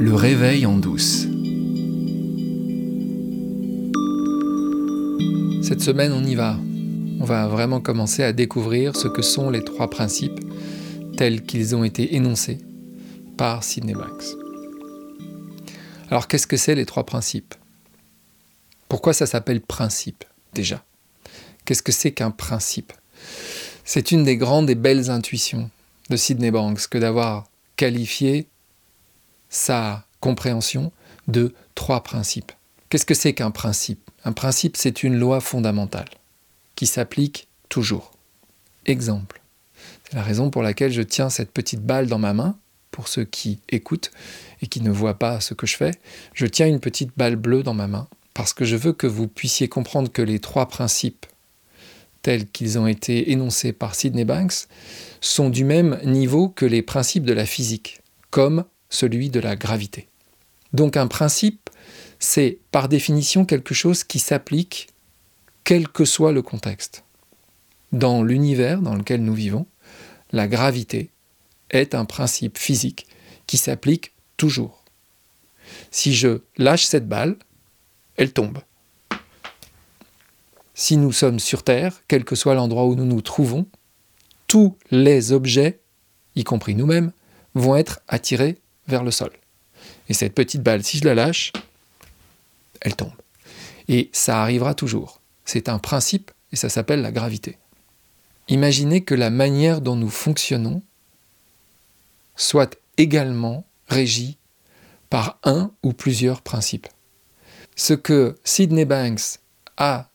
Le réveil en douce. Cette semaine, on y va. On va vraiment commencer à découvrir ce que sont les trois principes tels qu'ils ont été énoncés par Sidney Banks. Alors qu'est-ce que c'est les trois principes? Pourquoi ça s'appelle principe déjà? Qu'est-ce que c'est qu'un principe? C'est une des grandes et belles intuitions de Sidney Banks que d'avoir qualifié sa compréhension de trois principes. Qu'est-ce que c'est qu'un principe? Un principe, c'est une loi fondamentale qui s'applique toujours. Exemple. C'est la raison pour laquelle je tiens cette petite balle dans ma main, pour ceux qui écoutent et qui ne voient pas ce que je fais. Je tiens une petite balle bleue dans ma main, parce que je veux que vous puissiez comprendre que les trois principes tels qu'ils ont été énoncés par Sidney Banks sont du même niveau que les principes de la physique, comme celui de la gravité. Donc un principe, c'est par définition quelque chose qui s'applique quel que soit le contexte. Dans l'univers dans lequel nous vivons, la gravité est un principe physique qui s'applique toujours. Si je lâche cette balle, elle tombe. Si nous sommes sur Terre, quel que soit l'endroit où nous nous trouvons, tous les objets, y compris nous-mêmes, vont être attirés vers le sol. Et cette petite balle, si je la lâche, elle tombe. Et ça arrivera toujours. C'est un principe et ça s'appelle la gravité. Imaginez que la manière dont nous fonctionnons soit également régie par un ou plusieurs principes. Ce que Sidney Banks a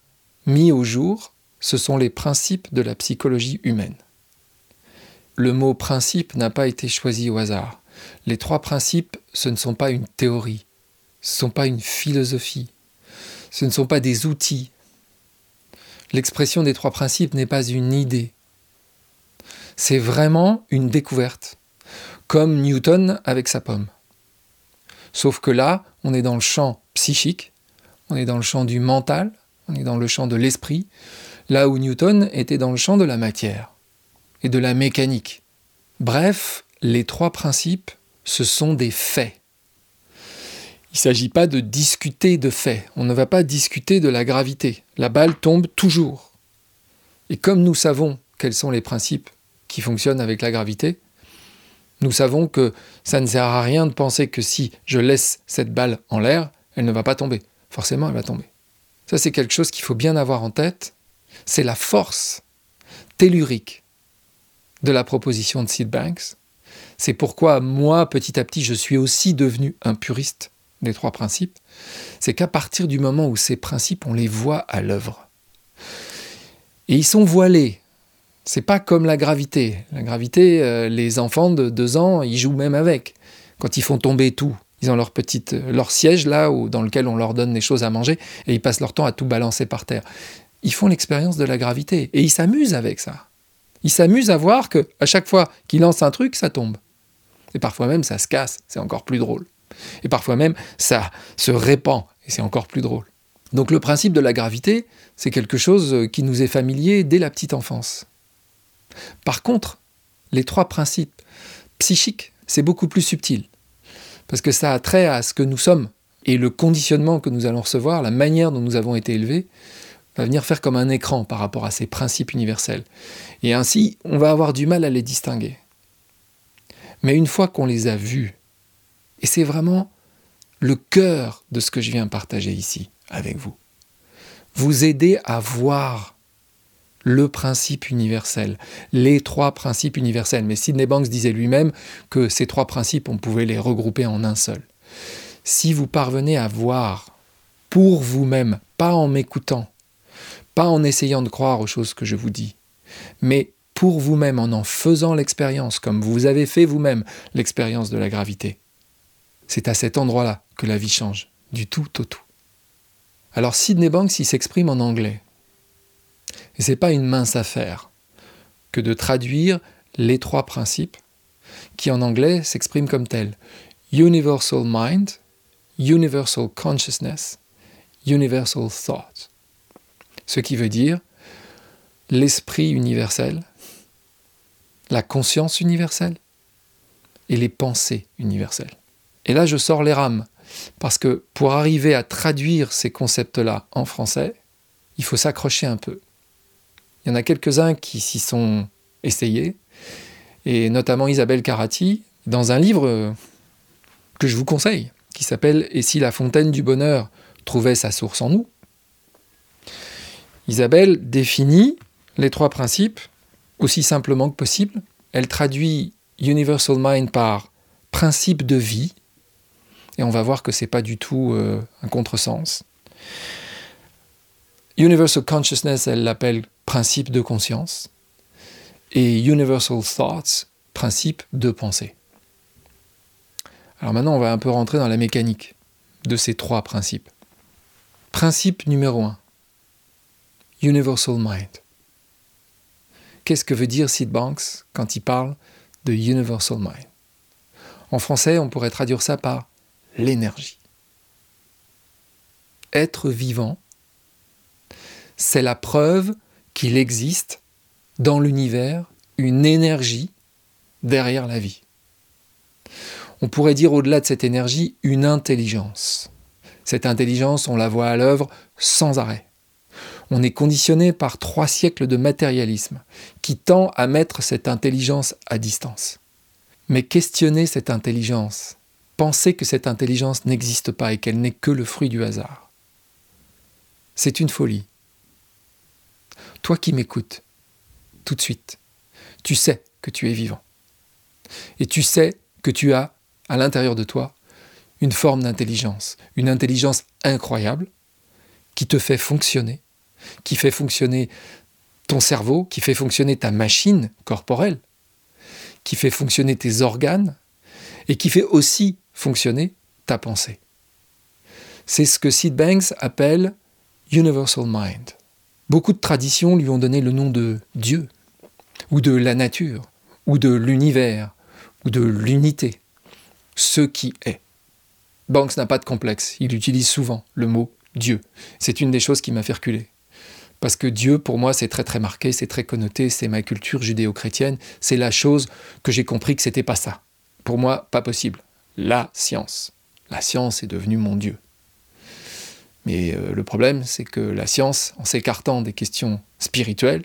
mis au jour, ce sont les principes de la psychologie humaine. Le mot principe n'a pas été choisi au hasard. Les trois principes, ce ne sont pas une théorie, ce ne sont pas une philosophie, ce ne sont pas des outils. L'expression des trois principes n'est pas une idée. C'est vraiment une découverte, comme Newton avec sa pomme. Sauf que là, on est dans le champ psychique, on est dans le champ du mental, on est dans le champ de l'esprit, là où Newton était dans le champ de la matière et de la mécanique. Bref, les trois principes, ce sont des faits. Il ne s'agit pas de discuter de faits. On ne va pas discuter de la gravité. La balle tombe toujours. Et comme nous savons quels sont les principes qui fonctionnent avec la gravité, nous savons que ça ne sert à rien de penser que si je laisse cette balle en l'air, elle ne va pas tomber. Forcément, elle va tomber. Ça, c'est quelque chose qu'il faut bien avoir en tête. C'est la force tellurique de la proposition de Sid Banks. C'est pourquoi moi, petit à petit, je suis aussi devenu un puriste des trois principes. C'est qu'à partir du moment où ces principes, on les voit à l'œuvre. Et ils sont voilés. C'est pas comme la gravité. La gravité, euh, les enfants de deux ans, ils jouent même avec. Quand ils font tomber tout, ils ont leur petite, leur siège là où, dans lequel on leur donne des choses à manger et ils passent leur temps à tout balancer par terre. Ils font l'expérience de la gravité et ils s'amusent avec ça. Ils s'amusent à voir que à chaque fois qu'ils lancent un truc, ça tombe. Et parfois même ça se casse, c'est encore plus drôle. Et parfois même ça se répand et c'est encore plus drôle. Donc le principe de la gravité, c'est quelque chose qui nous est familier dès la petite enfance. Par contre, les trois principes psychiques, c'est beaucoup plus subtil parce que ça a trait à ce que nous sommes. Et le conditionnement que nous allons recevoir, la manière dont nous avons été élevés, va venir faire comme un écran par rapport à ces principes universels. Et ainsi, on va avoir du mal à les distinguer. Mais une fois qu'on les a vus, et c'est vraiment le cœur de ce que je viens partager ici avec vous, vous aider à voir le principe universel, les trois principes universels. Mais Sidney Banks disait lui-même que ces trois principes, on pouvait les regrouper en un seul. Si vous parvenez à voir pour vous-même, pas en m'écoutant, pas en essayant de croire aux choses que je vous dis, mais pour vous-même, en en faisant l'expérience, comme vous avez fait vous-même l'expérience de la gravité, c'est à cet endroit-là que la vie change, du tout au tout. Alors Sidney Banks, il s'exprime en anglais. Et ce n'est pas une mince affaire que de traduire les trois principes qui en anglais s'expriment comme tels. Universal Mind, Universal Consciousness, Universal Thought. Ce qui veut dire l'esprit universel, la conscience universelle et les pensées universelles. Et là, je sors les rames. Parce que pour arriver à traduire ces concepts-là en français, il faut s'accrocher un peu. Il y en a quelques-uns qui s'y sont essayés, et notamment Isabelle Carati, dans un livre que je vous conseille, qui s'appelle Et si la fontaine du bonheur trouvait sa source en nous? Isabelle définit les trois principes aussi simplement que possible. Elle traduit Universal Mind par principe de vie, et on va voir que c'est pas du tout euh, un contresens. Universal Consciousness, elle l'appelle principe de conscience, et Universal Thoughts, principe de pensée. Alors maintenant, on va un peu rentrer dans la mécanique de ces trois principes. Principe numéro un, Universal Mind. Qu'est-ce que veut dire Sid Banks quand il parle de Universal Mind? En français, on pourrait traduire ça par l'énergie. Être vivant, c'est la preuve qu'il existe dans l'univers une énergie derrière la vie. On pourrait dire au-delà de cette énergie une intelligence. Cette intelligence, on la voit à l'œuvre sans arrêt. On est conditionné par trois siècles de matérialisme qui tend à mettre cette intelligence à distance. Mais questionner cette intelligence, penser que cette intelligence n'existe pas et qu'elle n'est que le fruit du hasard, c'est une folie. Toi qui m'écoutes, tout de suite, tu sais que tu es vivant. Et tu sais que tu as, à l'intérieur de toi, une forme d'intelligence, une intelligence incroyable, qui te fait fonctionner, qui fait fonctionner ton cerveau, qui fait fonctionner ta machine corporelle, qui fait fonctionner tes organes, et qui fait aussi fonctionner ta pensée. C'est ce que Sid Banks appelle Universal Mind. Beaucoup de traditions lui ont donné le nom de Dieu, ou de la nature, ou de l'univers, ou de l'unité, ce qui est. Banks n'a pas de complexe, il utilise souvent le mot Dieu. C'est une des choses qui m'a fait reculer. Parce que Dieu, pour moi, c'est très très marqué, c'est très connoté, c'est ma culture judéo-chrétienne, c'est la chose que j'ai compris que c'était pas ça. Pour moi, pas possible. La science. La science est devenue mon Dieu. Mais euh, le problème, c'est que la science, en s'écartant des questions spirituelles,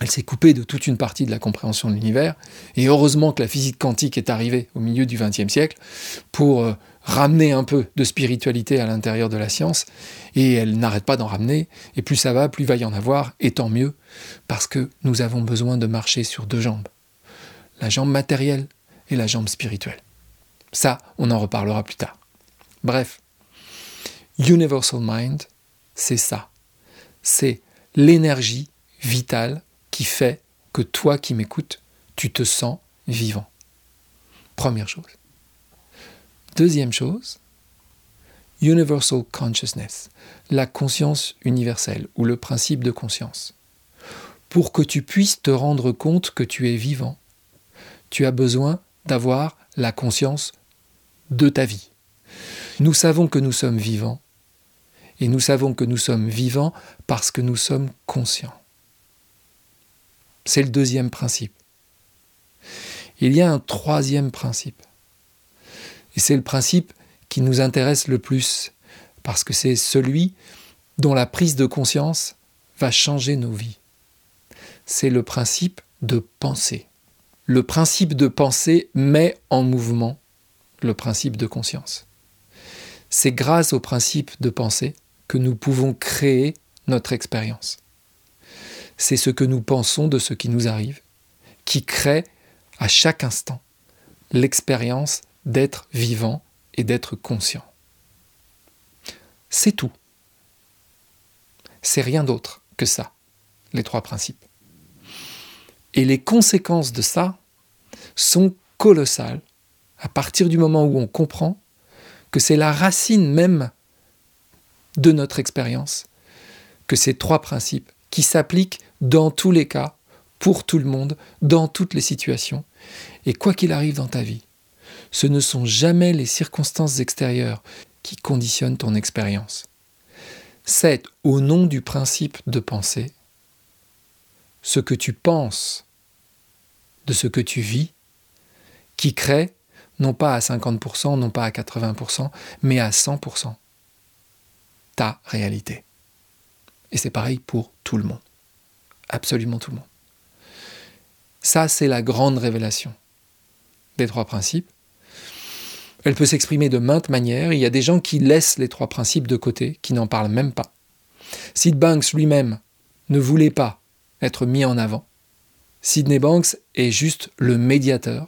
elle s'est coupée de toute une partie de la compréhension de l'univers. Et heureusement que la physique quantique est arrivée au milieu du XXe siècle pour euh, ramener un peu de spiritualité à l'intérieur de la science. Et elle n'arrête pas d'en ramener. Et plus ça va, plus il va y en avoir, et tant mieux, parce que nous avons besoin de marcher sur deux jambes. La jambe matérielle et la jambe spirituelle. Ça, on en reparlera plus tard. Bref, Universal Mind, c'est ça. C'est l'énergie vitale qui fait que toi qui m'écoutes, tu te sens vivant. Première chose. Deuxième chose, Universal Consciousness, la conscience universelle ou le principe de conscience. Pour que tu puisses te rendre compte que tu es vivant, tu as besoin d'avoir la conscience de ta vie. Nous savons que nous sommes vivants et nous savons que nous sommes vivants parce que nous sommes conscients. C'est le deuxième principe. Il y a un troisième principe. Et c'est le principe qui nous intéresse le plus, parce que c'est celui dont la prise de conscience va changer nos vies. C'est le principe de penser. Le principe de penser met en mouvement le principe de conscience. C'est grâce au principe de pensée que nous pouvons créer notre expérience c'est ce que nous pensons de ce qui nous arrive, qui crée à chaque instant l'expérience d'être vivant et d'être conscient. C'est tout. C'est rien d'autre que ça, les trois principes. Et les conséquences de ça sont colossales à partir du moment où on comprend que c'est la racine même de notre expérience, que ces trois principes qui s'appliquent dans tous les cas, pour tout le monde, dans toutes les situations. Et quoi qu'il arrive dans ta vie, ce ne sont jamais les circonstances extérieures qui conditionnent ton expérience. C'est au nom du principe de penser ce que tu penses de ce que tu vis qui crée non pas à 50%, non pas à 80%, mais à 100%. Ta réalité. Et c'est pareil pour tout le monde. Absolument tout le monde. Ça, c'est la grande révélation des trois principes. Elle peut s'exprimer de maintes manières. Il y a des gens qui laissent les trois principes de côté, qui n'en parlent même pas. Sid Banks lui-même ne voulait pas être mis en avant. Sidney Banks est juste le médiateur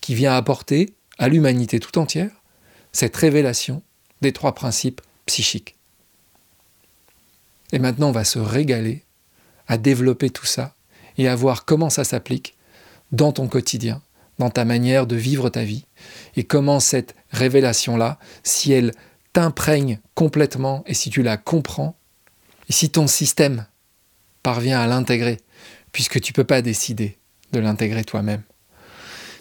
qui vient apporter à l'humanité tout entière cette révélation des trois principes psychiques. Et maintenant, on va se régaler à développer tout ça et à voir comment ça s'applique dans ton quotidien, dans ta manière de vivre ta vie, et comment cette révélation-là, si elle t'imprègne complètement et si tu la comprends, et si ton système parvient à l'intégrer, puisque tu ne peux pas décider de l'intégrer toi-même.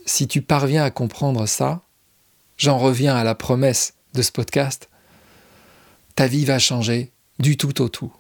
Si tu parviens à comprendre ça, j'en reviens à la promesse de ce podcast, ta vie va changer du tout au tout.